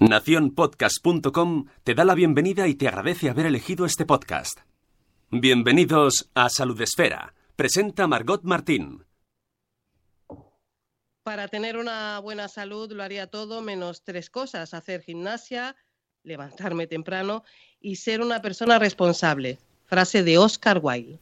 Naciónpodcast.com te da la bienvenida y te agradece haber elegido este podcast. Bienvenidos a Salud Esfera. Presenta Margot Martín. Para tener una buena salud lo haría todo menos tres cosas, hacer gimnasia, levantarme temprano y ser una persona responsable. Frase de Oscar Wilde.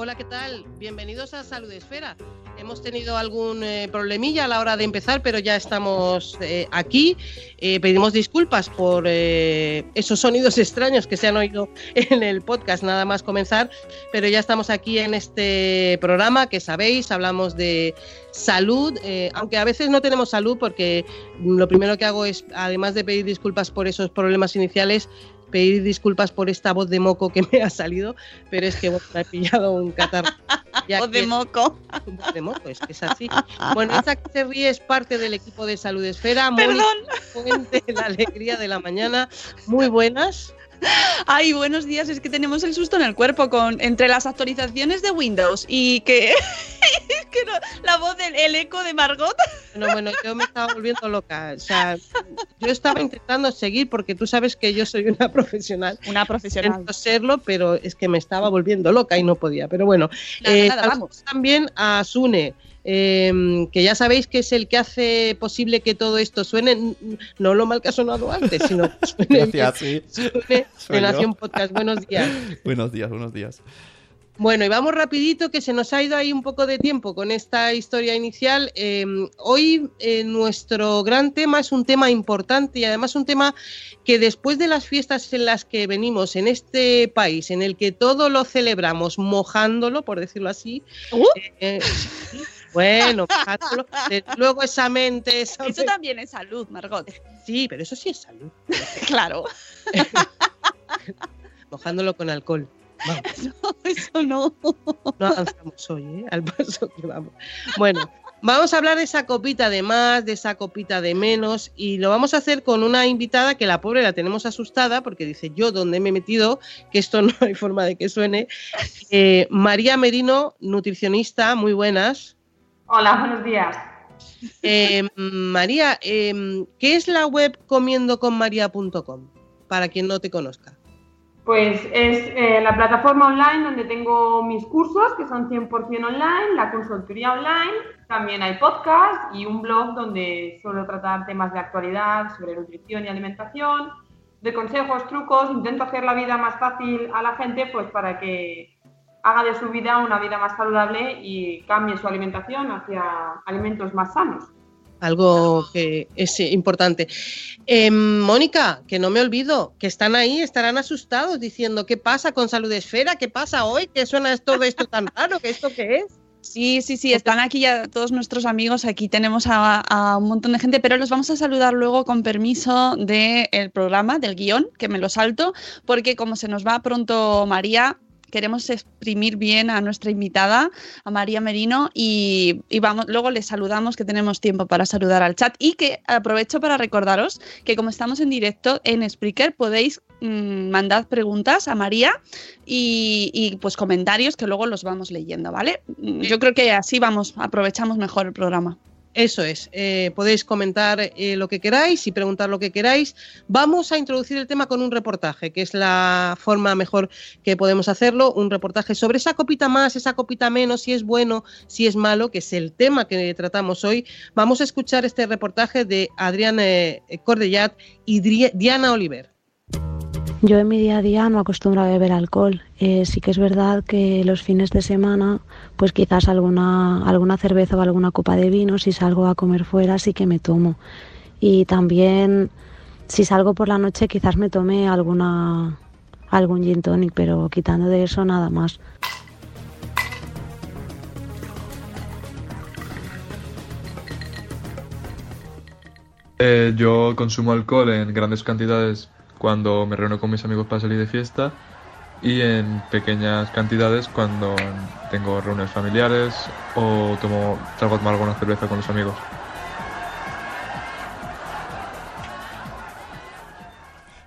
Hola, ¿qué tal? Bienvenidos a Salud Esfera. Hemos tenido algún eh, problemilla a la hora de empezar, pero ya estamos eh, aquí. Eh, pedimos disculpas por esos sonidos extraños que se han oído en el podcast, nada más comenzar, pero ya estamos aquí en este programa que sabéis, hablamos de salud, aunque a veces no tenemos salud porque lo primero que hago es, además de pedir disculpas por esos problemas iniciales, pedir disculpas por esta voz de moco que me ha salido, pero es que bueno, me ha pillado un catarro. Voz de moco. Voz de moco, es que es así. Bueno, esa que se ríe es parte del equipo de Salud Esfera. Perdón. Fuente, la alegría de la mañana. Muy buenas. Ay, buenos días. Es que tenemos el susto en el cuerpo con entre las actualizaciones de Windows y que, que no- la voz del el eco de Margot. Bueno, bueno, yo me estaba volviendo loca. O sea, yo estaba intentando seguir porque tú sabes que yo soy una profesional. Una profesional. Intento serlo, pero es que me estaba volviendo loca y no podía. Pero bueno, Nada, eh, nada, vamos. también a Sune. Eh, que ya sabéis que es el que hace posible que todo esto suene, no lo mal que ha sonado antes, sino que suene Gracias, sí. suene. Nación Podcast. Buenos días. Buenos días, buenos días. Bueno, y vamos rapidito, que se nos ha ido ahí un poco de tiempo con esta historia inicial. Eh, hoy eh, nuestro gran tema es un tema importante y además un tema que después de las fiestas en las que venimos en este país, en el que todo lo celebramos mojándolo, por decirlo así, Uh. eh, sí, bueno, luego esa mente, esa Eso también es salud, Margot. sí, pero eso sí es salud, Claro. mojándolo con alcohol. Vamos. No, eso no. No avanzamos hoy, ¿eh? al paso que vamos. Bueno, vamos a hablar de esa copita de más, de esa copita de menos, y lo vamos a hacer con una invitada que la pobre la tenemos asustada porque dice yo dónde me he metido, que esto no hay forma de que suene. Eh, María Merino, nutricionista, muy buenas. Hola, buenos días. Eh, María, eh, ¿qué es la web comiendoconmaria.com? Para quien no te conozca. Pues es eh, la plataforma online donde tengo mis cursos, que son 100% online, la consultoría online, también hay podcast y un blog donde suelo tratar temas de actualidad sobre nutrición y alimentación, de consejos, trucos, intento hacer la vida más fácil a la gente pues para que haga de su vida una vida más saludable y cambie su alimentación hacia alimentos más sanos. algo que es importante. Eh, Mónica, que no me olvido, que están ahí, estarán asustados diciendo qué pasa con Salud Esfera, qué pasa hoy, qué suena esto de esto tan raro, que esto qué es. Sí, sí, sí, están aquí ya todos nuestros amigos. Aquí tenemos a, a un montón de gente, pero los vamos a saludar luego con permiso del programa, del guion, que me lo salto, porque como se nos va pronto María, queremos exprimir bien a nuestra invitada, a María Merino, y, y vamos, luego les saludamos, que tenemos tiempo para saludar al chat. Y que aprovecho para recordaros que como estamos en directo en Spreaker, podéis mm, mandar preguntas a María y, y, pues comentarios que luego los vamos leyendo, ¿vale? Yo creo que así vamos, aprovechamos mejor el programa. Eso es, eh, podéis comentar eh, lo que queráis y preguntar lo que queráis. Vamos a introducir el tema con un reportaje, que es la forma mejor que podemos hacerlo, un reportaje sobre esa copita más, esa copita menos, si es bueno, si es malo, que es el tema que tratamos hoy. Vamos a escuchar este reportaje de Adrián eh, Cordellat y Diana Oliver. Yo en mi día a día no acostumbro a beber alcohol. Eh, sí que es verdad que los fines de semana, pues quizás alguna, alguna cerveza o alguna copa de vino, si salgo a comer fuera, sí que me tomo. Y también si salgo por la noche, quizás me tome alguna, algún gin tonic, pero quitando de eso nada más. Eh, yo consumo alcohol en grandes cantidades cuando me reúno con mis amigos para salir de fiesta y en pequeñas cantidades cuando tengo reuniones familiares o tomo, salgo a tomar alguna cerveza con los amigos.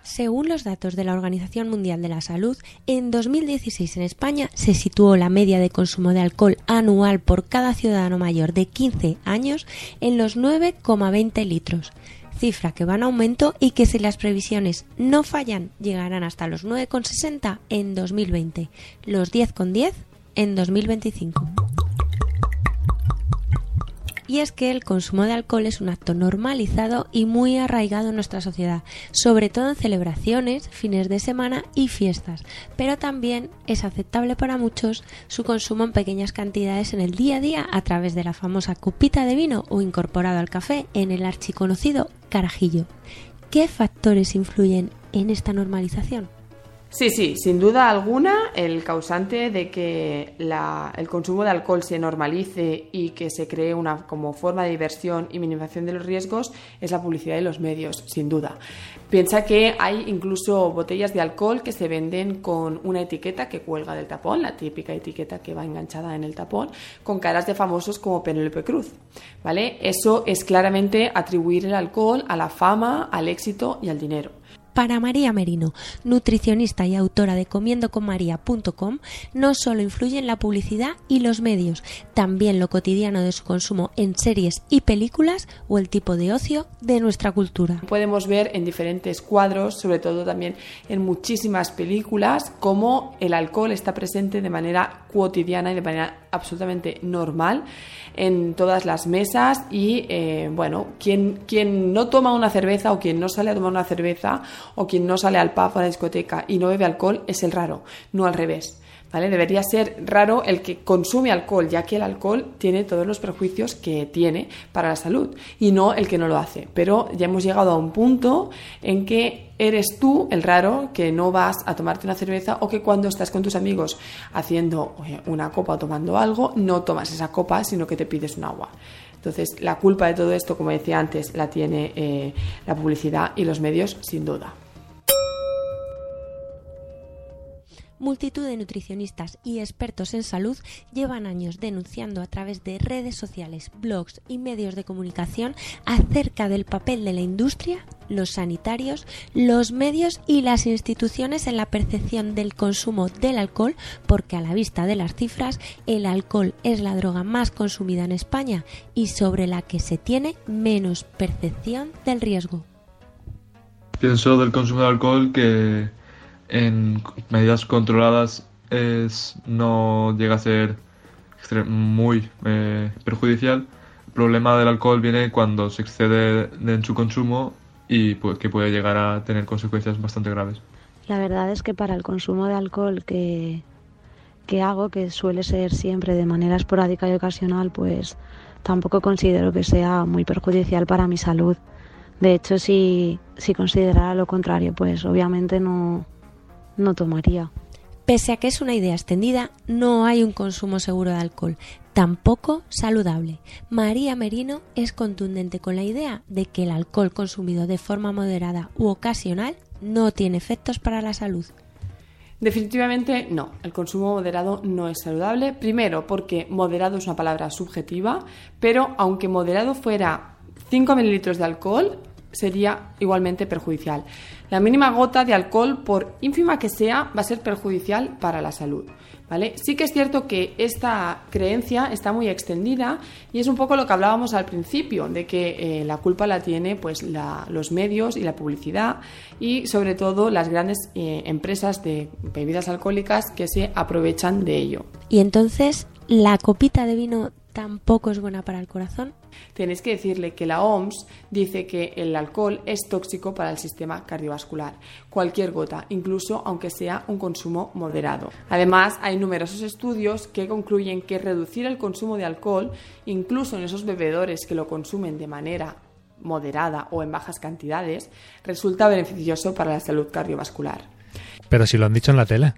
Según los datos de la Organización Mundial de la Salud, en 2016 en España se situó la media de consumo de alcohol anual por cada ciudadano mayor de 15 años en los 9,20 litros cifra que va en aumento y que si las previsiones no fallan llegarán hasta los 9,60 en 2020, los 10,10 en 2025 y es que el consumo de alcohol es un acto normalizado y muy arraigado en nuestra sociedad, sobre todo en celebraciones, fines de semana y fiestas, pero también es aceptable para muchos su consumo en pequeñas cantidades en el día a día a través de la famosa copita de vino o incorporado al café en el archiconocido carajillo. ¿Qué factores influyen en esta normalización? Sí, sí, sin duda alguna, el causante de que el consumo de alcohol se normalice y que se cree una como forma de diversión y minimización de los riesgos es la publicidad y los medios, sin duda. Piensa que hay incluso botellas de alcohol que se venden con una etiqueta que cuelga del tapón, la típica etiqueta que va enganchada en el tapón, con caras de famosos como Penélope Cruz. ¿Vale? Eso es claramente atribuir el alcohol a la fama, al éxito y al dinero. Para María Merino, nutricionista y autora de comiendoconmaria.com, no solo influyen la publicidad y los medios, también lo cotidiano de su consumo en series y películas o el tipo de ocio de nuestra cultura. Podemos ver en diferentes cuadros, sobre todo también en muchísimas películas, cómo el alcohol está presente de manera cotidiana y de manera absolutamente normal en todas las mesas y eh, bueno, quien, quien no toma una cerveza o quien no sale a tomar una cerveza o quien no sale al pub o a la discoteca y no bebe alcohol es el raro, no al revés. Debería ser raro el que consume alcohol, ya que el alcohol tiene todos los perjuicios que tiene para la salud y no el que no lo hace. Pero ya hemos llegado a un punto en que eres tú el raro que no vas a tomarte una cerveza o que cuando estás con tus amigos haciendo una copa o tomando algo, no tomas esa copa, sino que te pides un agua. Entonces, la culpa de todo esto, como decía antes, la tiene eh, la publicidad y los medios, sin duda. Multitud de nutricionistas y expertos en salud llevan años denunciando a través de redes sociales, blogs y medios de comunicación acerca del papel de la industria, los sanitarios, los medios y las instituciones en la percepción del consumo del alcohol, porque a la vista de las cifras, el alcohol es la droga más consumida en España y sobre la que se tiene menos percepción del riesgo. Pienso del consumo de alcohol que en medidas controladas es, no llega a ser muy eh, perjudicial. El problema del alcohol viene cuando se excede en su consumo y pues, que puede llegar a tener consecuencias bastante graves. La verdad es que para el consumo de alcohol que, que hago, que suele ser siempre de manera esporádica y ocasional, pues tampoco considero que sea muy perjudicial para mi salud. De hecho, si, si considerara lo contrario, pues obviamente no, no tomaría. Pese a que es una idea extendida, no hay un consumo seguro de alcohol, tampoco saludable. María Merino es contundente con la idea de que el alcohol consumido de forma moderada u ocasional no tiene efectos para la salud. Definitivamente no, el consumo moderado no es saludable. Primero, porque moderado es una palabra subjetiva, pero aunque moderado fuera 5 mililitros de alcohol, sería igualmente perjudicial. La mínima gota de alcohol, por ínfima que sea, va a ser perjudicial para la salud. ¿Vale? Sí que es cierto que esta creencia está muy extendida y es un poco lo que hablábamos al principio, de que eh, la culpa la tiene pues, los medios y la publicidad y sobre todo las grandes eh, empresas de bebidas alcohólicas que se aprovechan de ello. Y entonces, ¿la copita de vino tampoco es buena para el corazón? Tenéis que decirle que la OMS dice que el alcohol es tóxico para el sistema cardiovascular, cualquier gota, incluso aunque sea un consumo moderado. Además, hay numerosos estudios que concluyen que reducir el consumo de alcohol, incluso en esos bebedores que lo consumen de manera moderada o en bajas cantidades, resulta beneficioso para la salud cardiovascular. Pero si lo han dicho en la tele.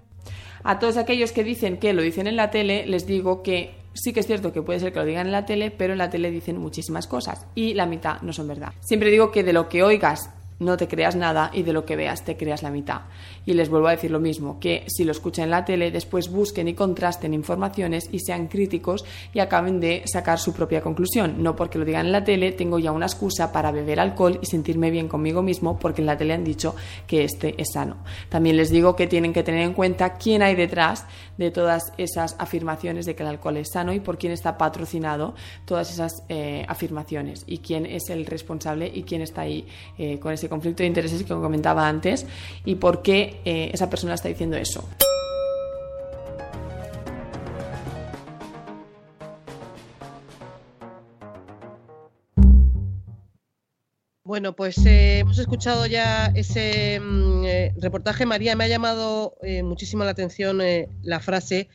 A todos aquellos que dicen que lo dicen en la tele, les digo que sí que es cierto que puede ser que lo digan en la tele, pero en la tele dicen muchísimas cosas y la mitad no son verdad. Siempre digo que de lo que oigas no te creas nada y de lo que veas te creas la mitad. Y les vuelvo a decir lo mismo, que si lo escuchan en la tele, después busquen y contrasten informaciones y sean críticos y acaben de sacar su propia conclusión. No porque lo digan en la tele, tengo ya una excusa para beber alcohol y sentirme bien conmigo mismo porque en la tele han dicho que este es sano. También les digo que tienen que tener en cuenta quién hay detrás de todas esas afirmaciones de que el alcohol es sano y por quién está patrocinado todas esas eh, afirmaciones y quién es el responsable y quién está ahí eh, con ese conflicto de intereses que comentaba antes y por qué eh, esa persona está diciendo eso. Bueno, pues eh, hemos escuchado ya ese mm, eh, reportaje. María, me ha llamado muchísimo la atención la frase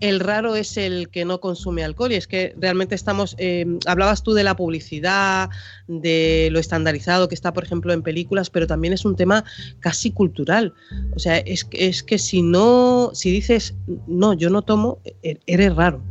el raro es el que no consume alcohol. Y es que realmente estamos, eh, hablabas tú de la publicidad, de lo estandarizado que está, por ejemplo, en películas, pero también es un tema casi cultural. O sea, es, es que si no, si dices, no, yo no tomo, e-, eres raro.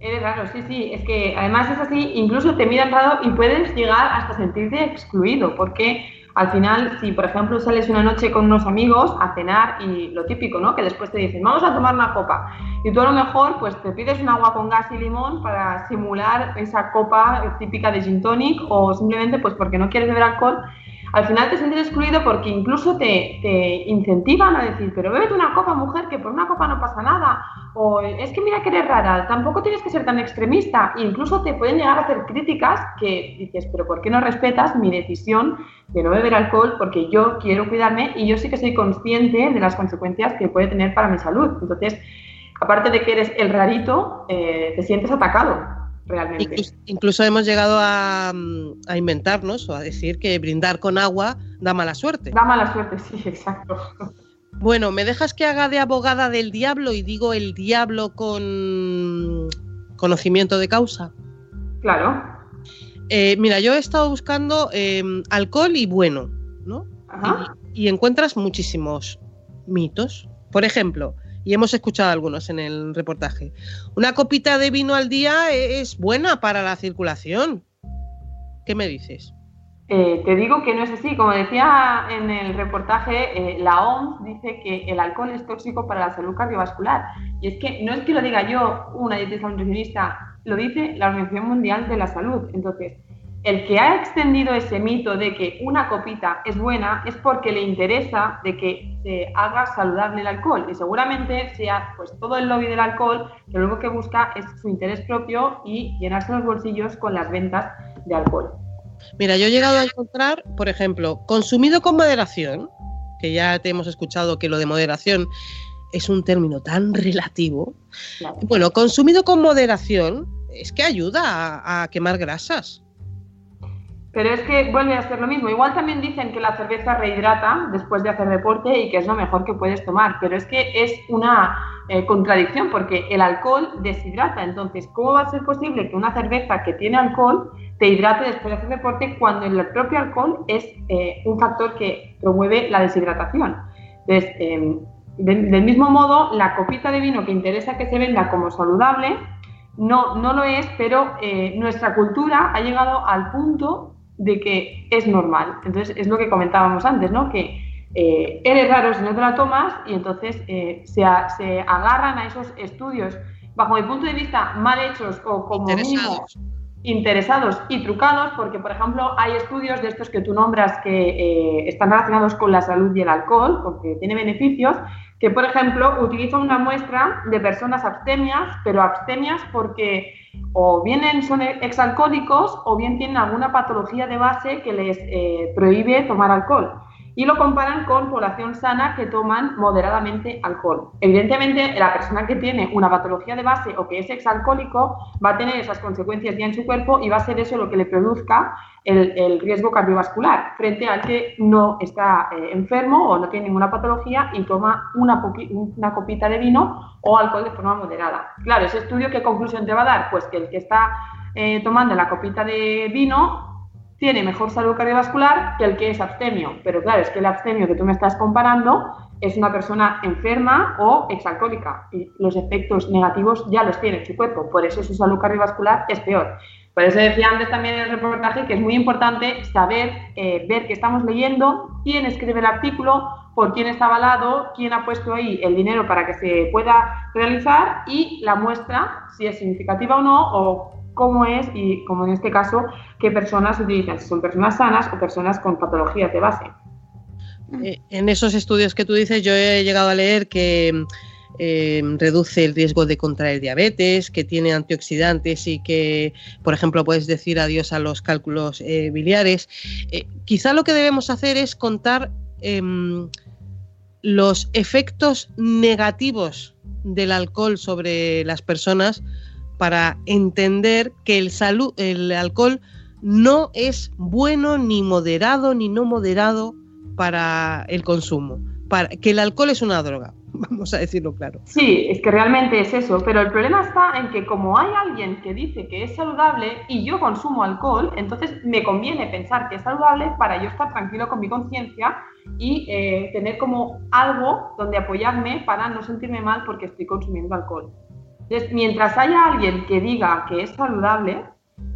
Eres raro, sí, sí. Es que además es así, incluso te miran raro y puedes llegar hasta sentirte excluido, porque al final, si por ejemplo sales una noche con unos amigos a cenar y lo típico, ¿no? Que después te dicen, vamos a tomar una copa. Y tú a lo mejor pues te pides un agua con gas y limón para simular esa copa típica de gin tonic o simplemente pues porque no quieres beber alcohol al final te sientes excluido porque incluso te, incentivan a decir, pero bébete una copa, mujer, que por una copa no pasa nada. O es que mira que eres rara, tampoco tienes que ser tan extremista. E incluso te pueden llegar a hacer críticas que dices, pero ¿por qué no respetas mi decisión de no beber alcohol? Porque yo quiero cuidarme y yo sí que soy consciente de las consecuencias que puede tener para mi salud. Entonces, aparte de que eres el rarito, eh, te sientes atacado realmente. Incluso, hemos llegado a, a, inventarnos o a decir que brindar con agua da mala suerte. Da mala suerte, sí, exacto. Bueno, ¿me dejas que haga de abogada del diablo y digo el diablo con conocimiento de causa? Claro. Eh, mira, yo he estado buscando eh, alcohol y bueno, ¿no? Ajá. y encuentras muchísimos mitos. Por ejemplo, y hemos escuchado algunos en el reportaje. Una copita de vino al día e-, es buena para la circulación. ¿Qué me dices? Eh, te digo que no es así. Como decía en el reportaje, eh, la OMS dice que el alcohol es tóxico para la salud cardiovascular. Y es que no es que lo diga yo, una dietista nutricionista, lo dice la Organización Mundial de la Salud. Entonces, el que ha extendido ese mito de que una copita es buena es porque le interesa de que se haga saludable el alcohol y seguramente sea pues todo el lobby del alcohol que lo único que busca es su interés propio y llenarse los bolsillos con las ventas de alcohol. Mira, yo he llegado a encontrar, por ejemplo, consumido con moderación, que ya te hemos escuchado que lo de moderación es un término tan relativo. Bueno, consumido con moderación es que ayuda a quemar grasas. Pero es que vuelve a ser lo mismo. Igual también dicen que la cerveza rehidrata después de hacer deporte y que es lo mejor que puedes tomar, pero es que es una eh, contradicción porque el alcohol deshidrata. Entonces, ¿cómo va a ser posible que una cerveza que tiene alcohol te hidrate después de hacer deporte cuando el propio alcohol es eh, un factor que promueve la deshidratación? Entonces, em, del mismo modo, la copita de vino que interesa que se venda como saludable, no, no lo es, pero eh, nuestra cultura ha llegado al punto de que es normal. Entonces, es lo que comentábamos antes, ¿no? Que eh, eres raro si no te la tomas y entonces eh, se, agarran a esos estudios, bajo mi punto de vista, mal hechos o como mínimo interesados y trucados, porque, por ejemplo, hay estudios de estos que tú nombras que eh, están relacionados con la salud y el alcohol, porque tiene beneficios, que, por ejemplo, utilizan una muestra de personas abstemias, pero abstemias porque o bien son exalcohólicos o bien tienen alguna patología de base que les eh, prohíbe tomar alcohol y lo comparan con población sana que toman moderadamente alcohol. Evidentemente, la persona que tiene una patología de base o que es exalcohólico va a tener esas consecuencias ya en su cuerpo y va a ser eso lo que le produzca el, riesgo cardiovascular, frente al que no está eh, enfermo o no tiene ninguna patología y toma una, copita de vino o alcohol de forma moderada. Claro, ese estudio, ¿qué conclusión te va a dar? Pues que el que está eh, tomando la copita de vino tiene mejor salud cardiovascular que el que es abstemio. Pero claro, es que el abstemio que tú me estás comparando es una persona enferma o exalcohólica y los efectos negativos ya los tiene en su cuerpo. Por eso su salud cardiovascular es peor. Por eso decía antes también en el reportaje que es muy importante saber, eh, ver qué estamos leyendo, quién escribe el artículo, por quién está avalado, quién ha puesto ahí el dinero para que se pueda realizar y la muestra, si es significativa o no, cómo es y, como en este caso, qué personas utilizan, si son personas sanas o personas con patologías de base. Eh, en esos estudios que tú dices, yo he llegado a leer que eh, reduce el riesgo de contraer diabetes, que tiene antioxidantes y que, por ejemplo, puedes decir adiós a los cálculos eh, biliares. quizá lo que debemos hacer es contar em, los efectos negativos del alcohol sobre las personas para entender que el, salud, el alcohol no es bueno ni moderado ni no moderado para el consumo, para, que el alcohol es una droga, vamos a decirlo claro. Sí, es que realmente es eso, pero el problema está en que como hay alguien que dice que es saludable y yo consumo alcohol, entonces me conviene pensar que es saludable para yo estar tranquilo con mi conciencia y eh, tener como algo donde apoyarme para no sentirme mal porque estoy consumiendo alcohol. Entonces, mientras haya alguien que diga que es saludable,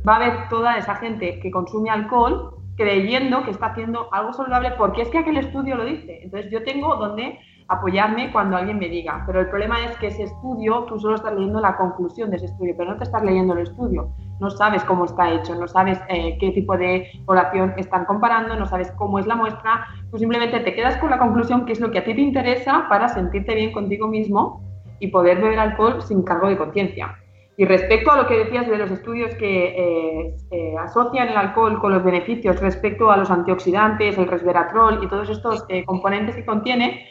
va a haber toda esa gente que consume alcohol creyendo que está haciendo algo saludable porque es que aquel estudio lo dice. Entonces yo tengo donde apoyarme cuando alguien me diga. Pero el problema es que ese estudio, tú solo estás leyendo la conclusión de ese estudio, pero no te estás leyendo el estudio. No sabes cómo está hecho, no sabes eh, qué tipo de población están comparando, no sabes cómo es la muestra. Tú simplemente te quedas con la conclusión que es lo que a ti te interesa para sentirte bien contigo mismo y poder beber alcohol sin cargo de conciencia. Y respecto a lo que decías de los estudios que eh, asocian el alcohol con los beneficios respecto a los antioxidantes, el resveratrol y todos estos eh, componentes que contiene,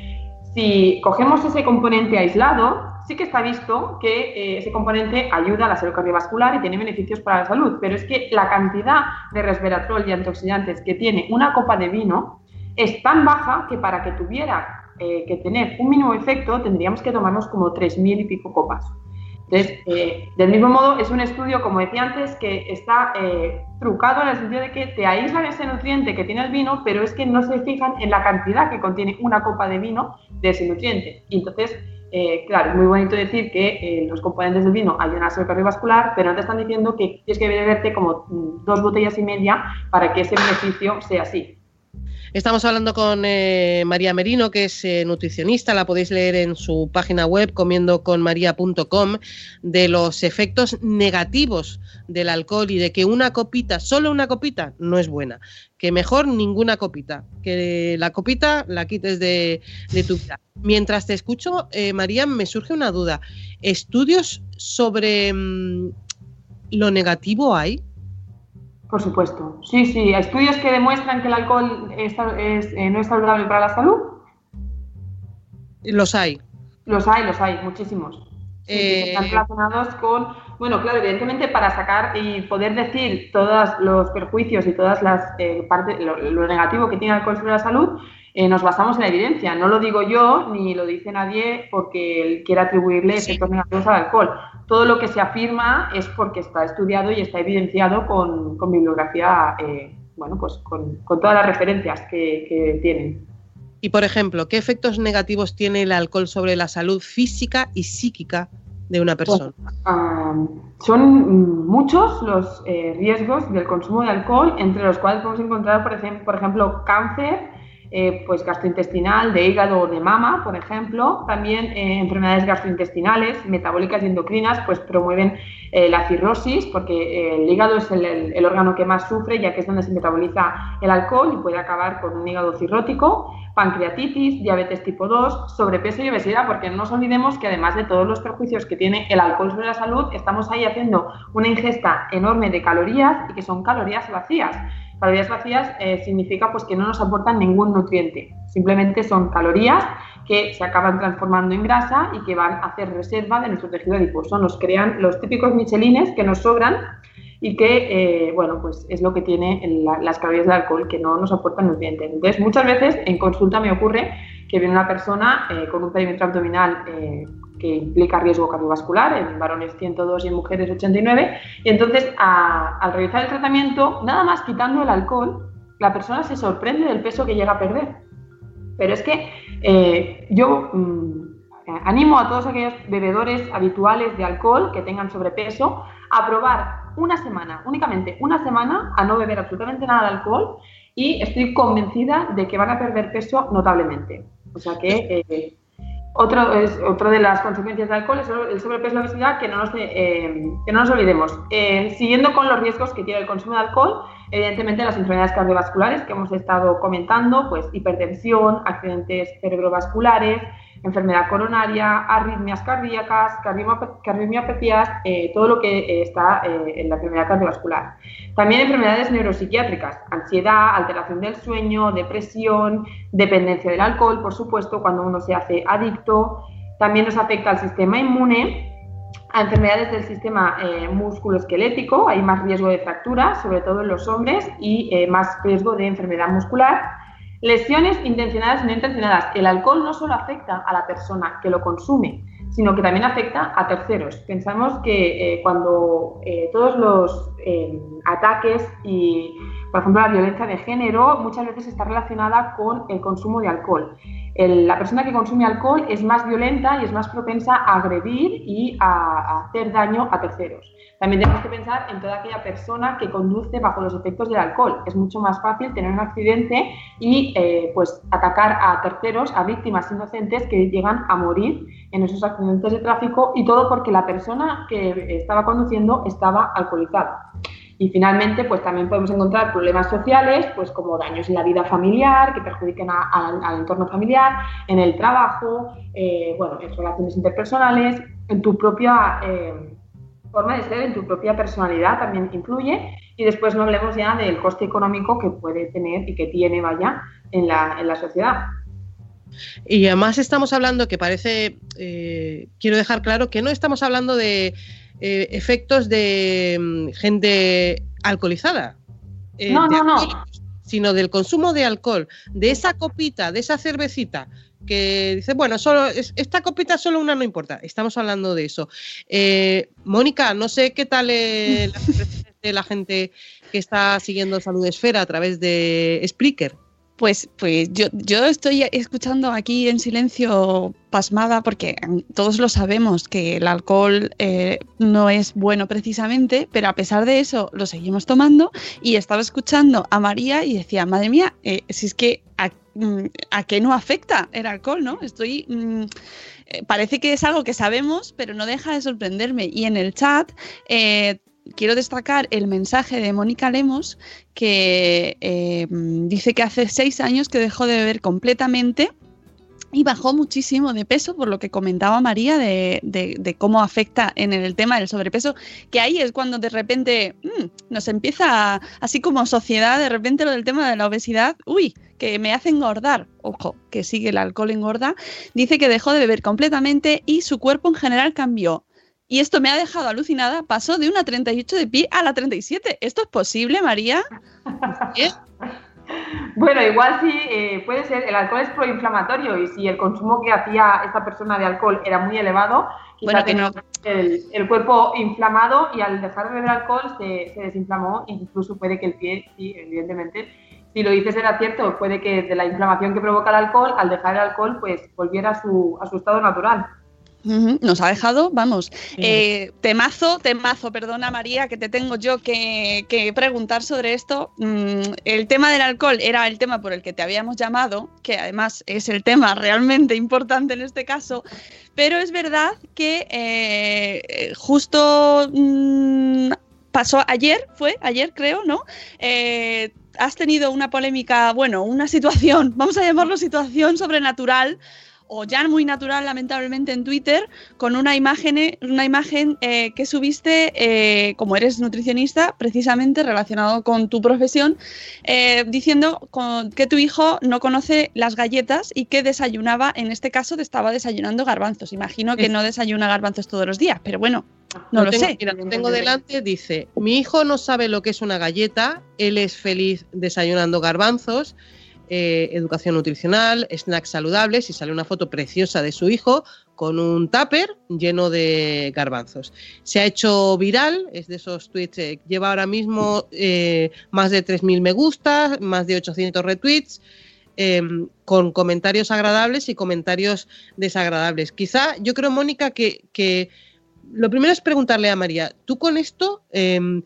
si cogemos ese componente aislado, sí que está visto que eh, ese componente ayuda a la salud cardiovascular y tiene beneficios para la salud, pero es que la cantidad de resveratrol y antioxidantes que tiene una copa de vino es tan baja que para que tuviera eh, que tener un mínimo efecto, tendríamos que tomarnos como 3.000 y pico copas. Entonces, eh, del mismo modo, es un estudio, como decía antes, que está eh, trucado en el sentido de que te aíslan ese nutriente que tiene el vino, pero es que no se fijan en la cantidad que contiene una copa de vino de ese nutriente. Y entonces, claro, es muy bonito decir que los componentes del vino ayudan a la cardiovascular, pero no te están diciendo que tienes que beberte como mm, dos botellas y media para que ese beneficio sea así. Estamos hablando con eh, María Merino, que es eh, nutricionista, la podéis leer en su página web comiendoconmaria.com, de los efectos negativos del alcohol y de que una copita, solo una copita, no es buena. Que mejor ninguna copita, que la copita la quites de, tu vida. Mientras te escucho, eh, María, me surge una duda. ¿Estudios sobre mm, lo negativo hay? Por supuesto. Sí, sí. ¿Estudios que demuestran que el alcohol eh, no es saludable para la salud? Los hay. Los hay, los hay, muchísimos. Eh, están relacionados con, bueno, claro, evidentemente para sacar y poder decir todos los perjuicios y todas las eh, partes, lo, negativo que tiene el alcohol sobre la salud, nos basamos en la evidencia. No lo digo yo ni lo dice nadie porque él quiera atribuirle efectos negativos al alcohol todo lo que se afirma es porque está estudiado y está evidenciado con, bibliografía, eh, bueno, pues con, todas las referencias que, tienen. Y por ejemplo, ¿qué efectos negativos tiene el alcohol sobre la salud física y psíquica de una pues, persona? son muchos los eh, riesgos del consumo de alcohol, entre los cuales podemos encontrar, por ejemplo, por ejemplo cáncer, eh, pues gastrointestinal, de hígado o de mama, por ejemplo. También eh, enfermedades gastrointestinales, metabólicas y endocrinas, pues promueven eh, la cirrosis, porque el hígado es el, el, órgano que más sufre, ya que es donde se metaboliza el alcohol y puede acabar con un hígado cirrótico, pancreatitis, diabetes tipo 2, sobrepeso y obesidad, porque no nos olvidemos que además de todos los perjuicios que tiene el alcohol sobre la salud, estamos ahí haciendo una ingesta enorme de calorías y que son calorías vacías. Calorías vacías eh, significa pues que no nos aportan ningún nutriente, simplemente son calorías que se acaban transformando en grasa y que van a hacer reserva de nuestro tejido adiposo. Nos crean los típicos michelines que nos sobran y que, eh, bueno, pues es lo que tiene las calorías del alcohol, que no nos aportan nutrientes. Entonces, muchas veces en consulta me ocurre que viene una persona eh, con un perímetro abdominal que implica riesgo cardiovascular, en varones 102 y en mujeres 89. Y entonces, al realizar el tratamiento, nada más quitando el alcohol, la persona se sorprende del peso que llega a perder. Pero es que eh, yo mm, animo a todos aquellos bebedores habituales de alcohol que tengan sobrepeso a probar una semana, únicamente una semana, a no beber absolutamente nada de alcohol y estoy convencida de que van a perder peso notablemente. O sea que eh, otro, es, otra de las consecuencias del alcohol es el sobrepeso y la obesidad, que no nos, eh, que no nos olvidemos. Eh, siguiendo con los riesgos que tiene el consumo de alcohol, evidentemente las enfermedades cardiovasculares que hemos estado comentando, pues hipertensión, accidentes cerebrovasculares, enfermedad coronaria, arritmias cardíacas, cardiomiopatías, eh, todo lo que eh, está eh, en la enfermedad cardiovascular. También enfermedades neuropsiquiátricas, ansiedad, alteración del sueño, depresión, dependencia del alcohol, por supuesto, cuando uno se hace adicto. También nos afecta al sistema inmune, a enfermedades del sistema musculoesquelético, hay más riesgo de fracturas, sobre todo en los hombres, y más riesgo de enfermedad muscular Lesiones intencionadas y no intencionadas. El alcohol no solo afecta a la persona que lo consume, sino que también afecta a terceros. Pensamos que eh, cuando eh, todos los eh, ataques y, por ejemplo, la violencia de género muchas veces está relacionada con el consumo de alcohol la persona que consume alcohol es más violenta y es más propensa a agredir y a, hacer daño a terceros. También tenemos que pensar en toda aquella persona que conduce bajo los efectos del alcohol. Es mucho más fácil tener un accidente y eh, pues atacar a terceros, a víctimas inocentes que llegan a morir en esos accidentes de tráfico y todo porque la persona que estaba conduciendo estaba alcoholizada. Y finalmente, pues también podemos encontrar problemas sociales, pues como daños en la vida familiar, que perjudiquen al entorno familiar, en el trabajo, eh, bueno, en relaciones interpersonales, en tu propia eh, forma de ser, en tu propia personalidad también influye. Y después no hablemos ya del coste económico que puede tener y que tiene, vaya, en la, en la sociedad. Y además estamos hablando, que parece, eh, quiero dejar claro que no estamos hablando de eh, efectos de mm, gente alcoholizada. Eh, no, no, no. Sino del consumo de alcohol, de esa copita, de esa cervecita, que dice, bueno, solo esta copita solo una no importa. Estamos hablando de eso. Eh, Mónica, no sé qué tal la de la gente que está siguiendo Salud Esfera a través de Spreaker. Pues, pues yo, yo estoy escuchando aquí en silencio pasmada porque todos lo sabemos que el alcohol eh, no es bueno precisamente, pero a pesar de eso lo seguimos tomando y estaba escuchando a María y decía, madre mía, eh, si es que a, mm, qué no afecta el alcohol, ¿no? Estoy... Mm, eh, parece que es algo que sabemos, pero no deja de sorprenderme. Y en el chat quiero destacar el mensaje de Mónica Lemos, que eh, dice que hace seis años que dejó de beber completamente y bajó muchísimo de peso, por lo que comentaba María de, cómo afecta en el tema del sobrepeso, que ahí es cuando de repente mm, nos empieza, así como sociedad, de repente lo del tema de la obesidad, uy, que me hace engordar, ojo, que sigue el alcohol engorda, dice que dejó de beber completamente y su cuerpo en general cambió. Y esto me ha dejado alucinada. Pasó de una 38 de pie a la 37. ¿Esto es posible, María? Bueno, igual sí eh, puede ser. El alcohol es proinflamatorio y si el consumo que hacía esta persona de alcohol era muy elevado, bueno, el, cuerpo inflamado y al dejar de beber alcohol se, desinflamó. Incluso puede que el pie, sí, evidentemente, si lo dices era cierto, puede que de la inflamación que provoca el alcohol, al dejar el alcohol, pues volviera a su, a su estado natural. Nos ha dejado, vamos, eh, temazo, temazo, perdona María, que te tengo yo que, que preguntar sobre esto. Mm, el tema del alcohol era el tema por el que te habíamos llamado, que además es el tema realmente importante en este caso, pero es verdad que eh, eh, justo mm, pasó ayer, fue ayer creo, ¿no? Eh, has tenido una polémica, bueno, una situación, vamos a llamarlo situación sobrenatural o ya muy natural, lamentablemente, en Twitter, con una imagen, una imagen eh, que subiste, eh, como eres nutricionista, precisamente relacionado con tu profesión, eh, diciendo con- que tu hijo no conoce las galletas y que desayunaba, en este caso, te estaba desayunando garbanzos. Imagino que no desayuna garbanzos todos los días, pero bueno, no lo tengo, sé. Mira, tengo delante, dice, mi hijo no sabe lo que es una galleta, él es feliz desayunando garbanzos, eh, educación nutricional, snacks saludables y sale una foto preciosa de su hijo con un tupper lleno de garbanzos. Se ha hecho viral, es de esos tweets, eh, lleva ahora mismo eh, más de 3.000 me gustas, más de 800 retweets. eh, con comentarios agradables y comentarios desagradables. Quizá yo creo, Mónica, que, lo primero es preguntarle a María, tú con esto, l-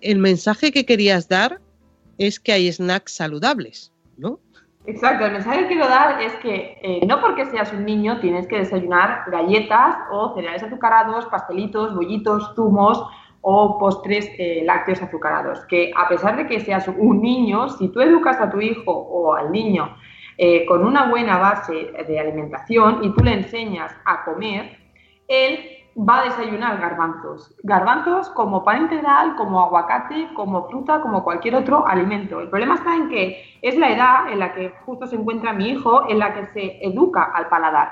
el mensaje que querías dar es que hay snacks saludables, Exacto, el mensaje que quiero dar es que eh, no porque seas un niño tienes que desayunar galletas o cereales azucarados, pastelitos, bollitos, zumos o postres eh, lácteos azucarados. Que a pesar de que seas un niño, si tú educas a tu hijo o al niño eh, con una buena base de alimentación y tú le enseñas a comer, él va a desayunar garbanzos. Garbanzos como pan integral, como aguacate, como fruta, como cualquier otro alimento. El problema está en que es la edad en la que justo se encuentra mi hijo, en la que se educa al paladar.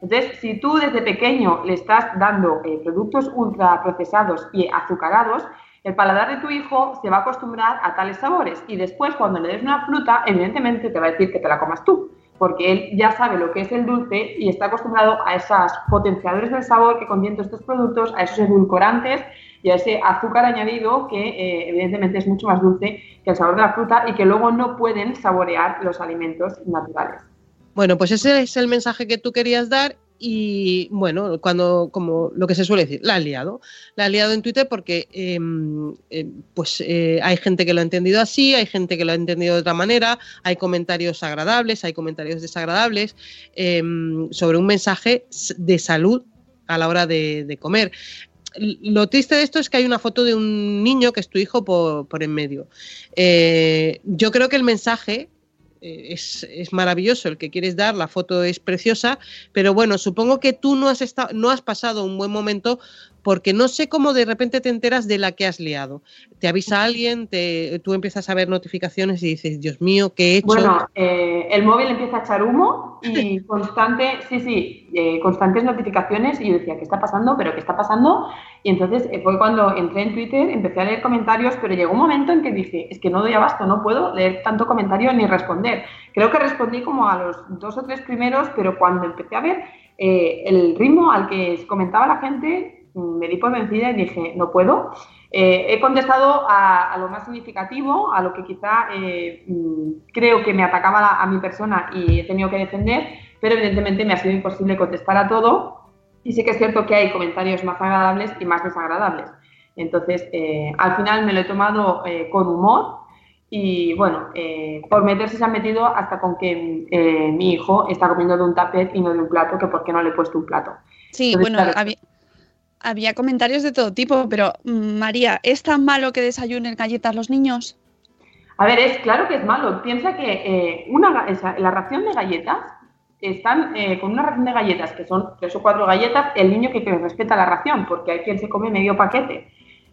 Entonces, si tú desde pequeño le estás dando eh, productos ultraprocesados y azucarados, el paladar de tu hijo se va a acostumbrar a tales sabores y después cuando le des una fruta, evidentemente te va a decir que te la comas tú, porque él ya sabe lo que es el dulce y está acostumbrado a esos potenciadores del sabor que contienen estos productos, a esos edulcorantes y a ese azúcar añadido que eh, evidentemente es mucho más dulce que el sabor de la fruta y que luego no pueden saborear los alimentos naturales. Bueno, pues ese es el mensaje que tú querías dar y bueno, cuando, como lo que se suele decir, la has liado. La has liado en Twitter porque eh, eh, pues eh, hay gente que lo ha entendido así, hay gente que lo ha entendido de otra manera, hay comentarios agradables, hay comentarios desagradables sobre un mensaje de salud a la hora de, comer. Lo triste de esto es que hay una foto de un niño que es tu hijo por, por en medio. Yo creo que el mensaje es, es maravilloso el que quieres dar, la foto es preciosa, pero bueno, supongo que tú no has, estado, no has pasado un buen momento porque no sé cómo de repente te enteras de la que has liado. Te avisa alguien, te, tú empiezas a ver notificaciones y dices, Dios mío, ¿qué he hecho? Bueno, eh, el móvil empieza a echar humo y constante, sí, sí, eh, constantes notificaciones y yo decía, ¿qué está pasando? ¿Pero qué está pasando? Y entonces eh, fue cuando entré en Twitter, empecé a leer comentarios, pero llegó un momento en que dije, es que no doy abasto, no puedo leer tanto comentario ni responder. Creo que respondí como a los dos o tres primeros, pero cuando empecé a ver eh, el ritmo al que comentaba la gente, mm, me di por vencida y dije, no puedo. Eh, he contestado a, a lo más significativo, a lo que quizá eh, mm, creo que me atacaba a, a mi persona y he tenido que defender, pero evidentemente me ha sido imposible contestar a todo. Y sí que es cierto que hay comentarios más agradables y más desagradables. Entonces, eh, al final me lo he tomado eh, con humor y bueno, eh, por meterse se han metido hasta con que mi hijo está comiendo de un tupper y no de un plato, que por qué no le he puesto un plato. Sí, Entonces, bueno, claro, había, había comentarios de todo tipo, pero mm, María, ¿es tan malo que desayunen galletas los niños? A ver, es claro que es malo. Piensa que eh, una, la ración de galletas están eh, con una ración de galletas que son tres o cuatro galletas, el niño que, respeta la ración, porque hay quien se come medio paquete.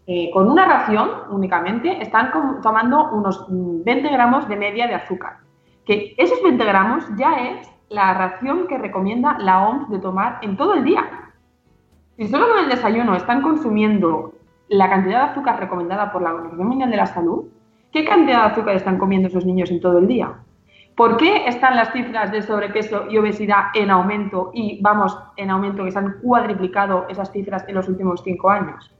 Eh, con una ración únicamente están tomando unos mm, 20 gramos de media de azúcar. Que esos 20 gramos ya es la ración que recomienda la OMS de tomar en todo el día. Si solo con el desayuno están consumiendo la cantidad de azúcar recomendada por la Organización Mundial de la Salud, ¿qué cantidad de azúcar están comiendo esos niños en todo el día? ¿Por qué están las cifras de sobrepeso y obesidad en aumento y vamos en aumento que se han cuadriplicado esas cifras en los últimos cinco años?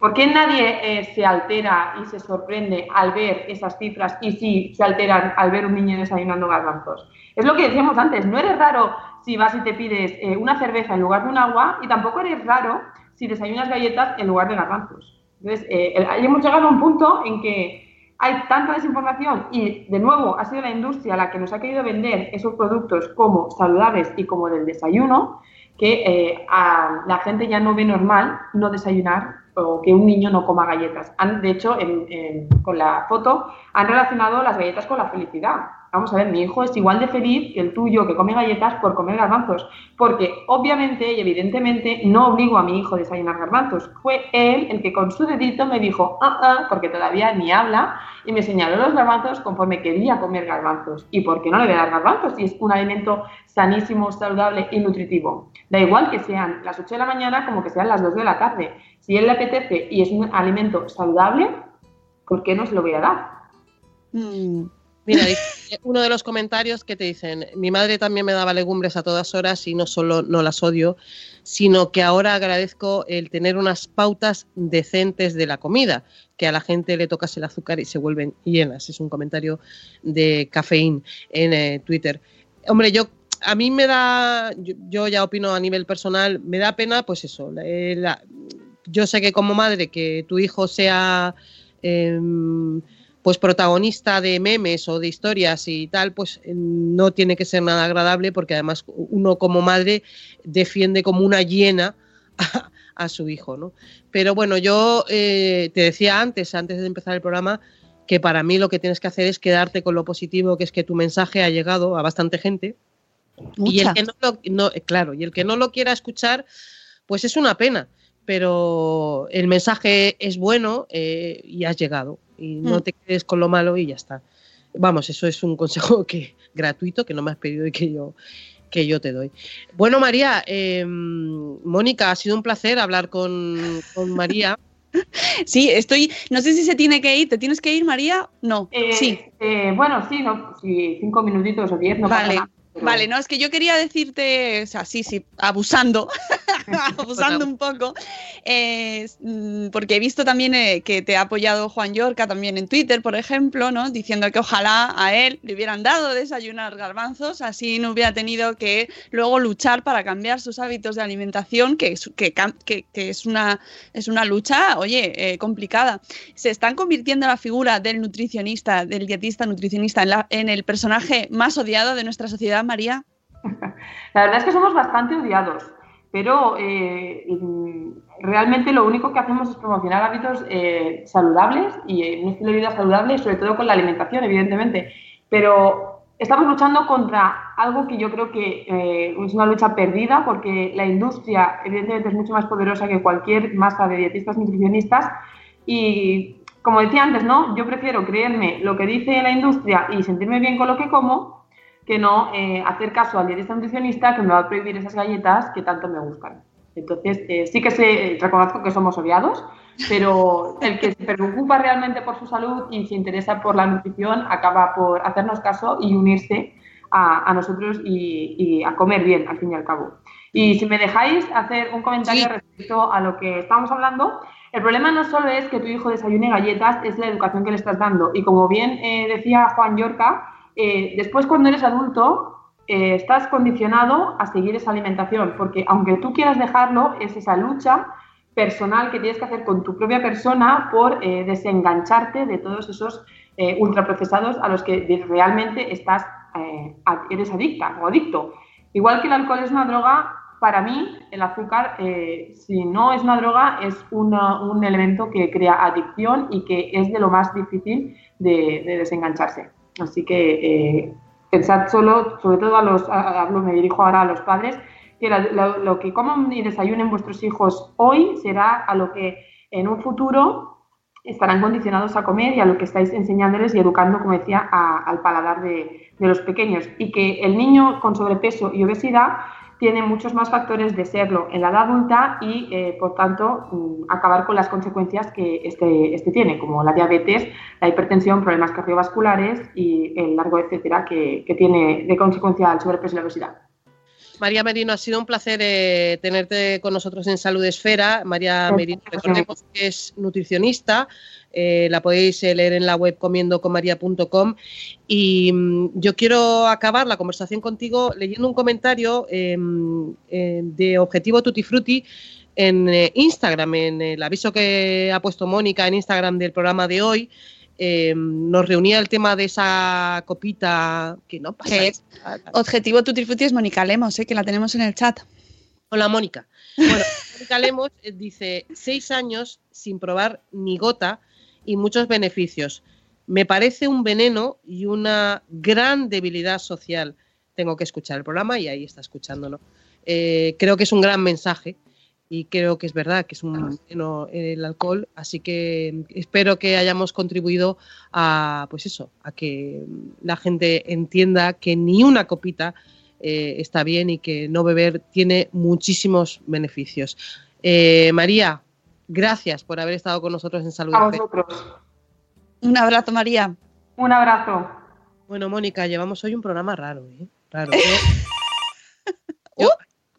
¿Por qué nadie eh, se altera y se sorprende al ver esas cifras y sí se alteran al ver un niño desayunando garbanzos? Es lo que decíamos antes, no eres raro si vas y te pides eh, una cerveza en lugar de un agua y tampoco eres raro si desayunas galletas en lugar de garbanzos. Entonces, eh, hemos llegado a un punto en que hay tanta desinformación y, de nuevo, ha sido la industria la que nos ha querido vender esos productos como saludables y como del desayuno, que eh, a la gente ya no ve normal no desayunar o que un niño no coma galletas. Han, de hecho, con la foto han relacionado las galletas con la felicidad vamos a ver, mi hijo es igual de feliz que el tuyo que come galletas por comer garbanzos, porque obviamente y evidentemente no obligo a mi hijo a desayunar garbanzos. Fue él el que con su dedito me dijo, ah, ah, porque todavía ni habla, y me señaló los garbanzos conforme quería comer garbanzos. ¿Y por qué no le voy a dar garbanzos si es un alimento sanísimo, saludable y nutritivo? Da igual que sean las 8 de la mañana como que sean las 2 de la tarde. Si él le apetece y es un alimento saludable, ¿por qué no se lo voy a dar? Mm. Mira, uno de los comentarios que te dicen, mi madre también me daba legumbres a todas horas y no solo no las odio, sino que ahora agradezco el tener unas pautas decentes de la comida, que a la gente le tocas el azúcar y se vuelven llenas. Es un comentario de Cafeín en eh, Twitter. Hombre, yo a mí me da, yo, ya opino a nivel personal, me da pena, pues eso. Yo sé que como madre que tu hijo sea em, pues protagonista de memes o de historias y tal, pues eh, no tiene que ser nada agradable porque además uno como madre defiende como una hiena a, su hijo, ¿no? Pero bueno, yo eh, te decía antes, antes de empezar el programa, que para mí lo que tienes que hacer es quedarte con lo positivo, que es que tu mensaje ha llegado a bastante gente. Y el que no, lo, claro, y el que no lo quiera escuchar, pues es una pena. Pero el mensaje es bueno eh, y has llegado y no mm. te quedes con lo malo y ya está. Vamos, eso es un consejo que gratuito que no me has pedido y que yo que yo te doy. Bueno, María, em, Mónica, ha sido un placer hablar con, María. Sí, estoy. No sé si se tiene que ir. ¿Te tienes que ir, María? No. Eh, sí. Eh, bueno, sí, no, sí, cinco minutitos o diez, no vale. Vale, no, es que yo quería decirte, o sea, sí, sí, abusando, abusando un poco, eh, porque he visto también eh, que te ha apoyado Juan Yorca también en Twitter, por ejemplo, ¿no? Diciendo que ojalá a él le hubieran dado desayunar garbanzos, así no hubiera tenido que luego luchar para cambiar sus hábitos de alimentación, que, que, que, que es, una, es una lucha, oye, eh, complicada. Se están convirtiendo la figura del nutricionista, del dietista nutricionista, en, la, en el personaje más odiado de nuestra sociedad María? La verdad es que somos bastante odiados, pero eh, realmente lo único que hacemos es promocionar hábitos eh, saludables y un estilo de vida saludable, sobre todo con la alimentación, evidentemente. Pero estamos luchando contra algo que yo creo que eh, es una lucha perdida porque la industria, evidentemente, es mucho más poderosa que cualquier masa de dietistas nutricionistas y como decía antes, ¿no? Yo prefiero creerme lo que dice la industria y sentirme bien con lo que como que no eh, hacer caso al dietista nutricionista que me va a prohibir esas galletas que tanto me gustan. Entonces, eh, sí que se, reconozco que somos odiados, pero el que se preocupa realmente por su salud y se interesa por la nutrición acaba por hacernos caso y unirse a, nosotros y, a comer bien, al fin y al cabo. Y si me dejáis hacer un comentario respecto a lo que estábamos hablando, el problema no solo es que tu hijo desayune galletas, es la educación que le estás dando. Y como bien eh, decía Juan Yorca, eh, después cuando eres adulto eh, estás condicionado a seguir esa alimentación, porque aunque tú quieras dejarlo, es esa lucha personal que tienes que hacer con tu propia persona por eh, desengancharte de todos esos ultraprocesados a los que realmente estás, eres adicta o adicto. Igual que el alcohol es una droga, para mí el azúcar, si no es una droga, es un elemento que crea adicción y que es de lo más difícil de desengancharse. Así que eh, pensad solo, sobre todo a los, hablo, me dirijo ahora a los padres, que lo, que coman y desayunen vuestros hijos hoy será a lo que en un futuro estarán condicionados a comer y a lo que estáis enseñándoles y educando, como decía, al paladar de los pequeños. Y que el niño con sobrepeso y obesidad tiene muchos más factores de serlo en la edad adulta y, eh, por tanto, mm, acabar con las consecuencias que este, este, tiene, como la diabetes, la hipertensión, problemas cardiovasculares y el largo etcétera que, tiene de consecuencia el sobrepeso y la obesidad. María Merino, ha sido un placer eh, tenerte con nosotros en Salud Esfera. María. Merino, recordemos que es nutricionista. eh, la podéis eh, leer en la web comiendoconmaria.com. Y mm, yo quiero acabar la conversación contigo leyendo un comentario eh, eh, de Objetivo Tutti Frutti en Instagram, en el aviso que ha puesto Mónica en Instagram del programa de hoy. Eh, nos reunía el tema de esa copita que no pasa. Objetivo Tutti Frutti es Mónica Lemos, ¿eh? que la tenemos en el chat. Hola, Mónica. Bueno, Mónica Lemos eh, dice, seis años sin probar ni gota y muchos beneficios. Me parece un veneno y una gran debilidad social. Tengo que escuchar el programa y ahí está escuchándolo. Eh, creo que es un gran mensaje y creo que es verdad que es un veneno el alcohol, así que espero que hayamos contribuido a, pues eso, a que la gente entienda que ni una copita eh, está bien y que no beber tiene muchísimos beneficios. Eh, María, gracias por haber estado con nosotros en Salud. A vosotros. Un abrazo, María. Un abrazo. Bueno, Mónica, llevamos hoy un programa raro, ¿eh? Raro.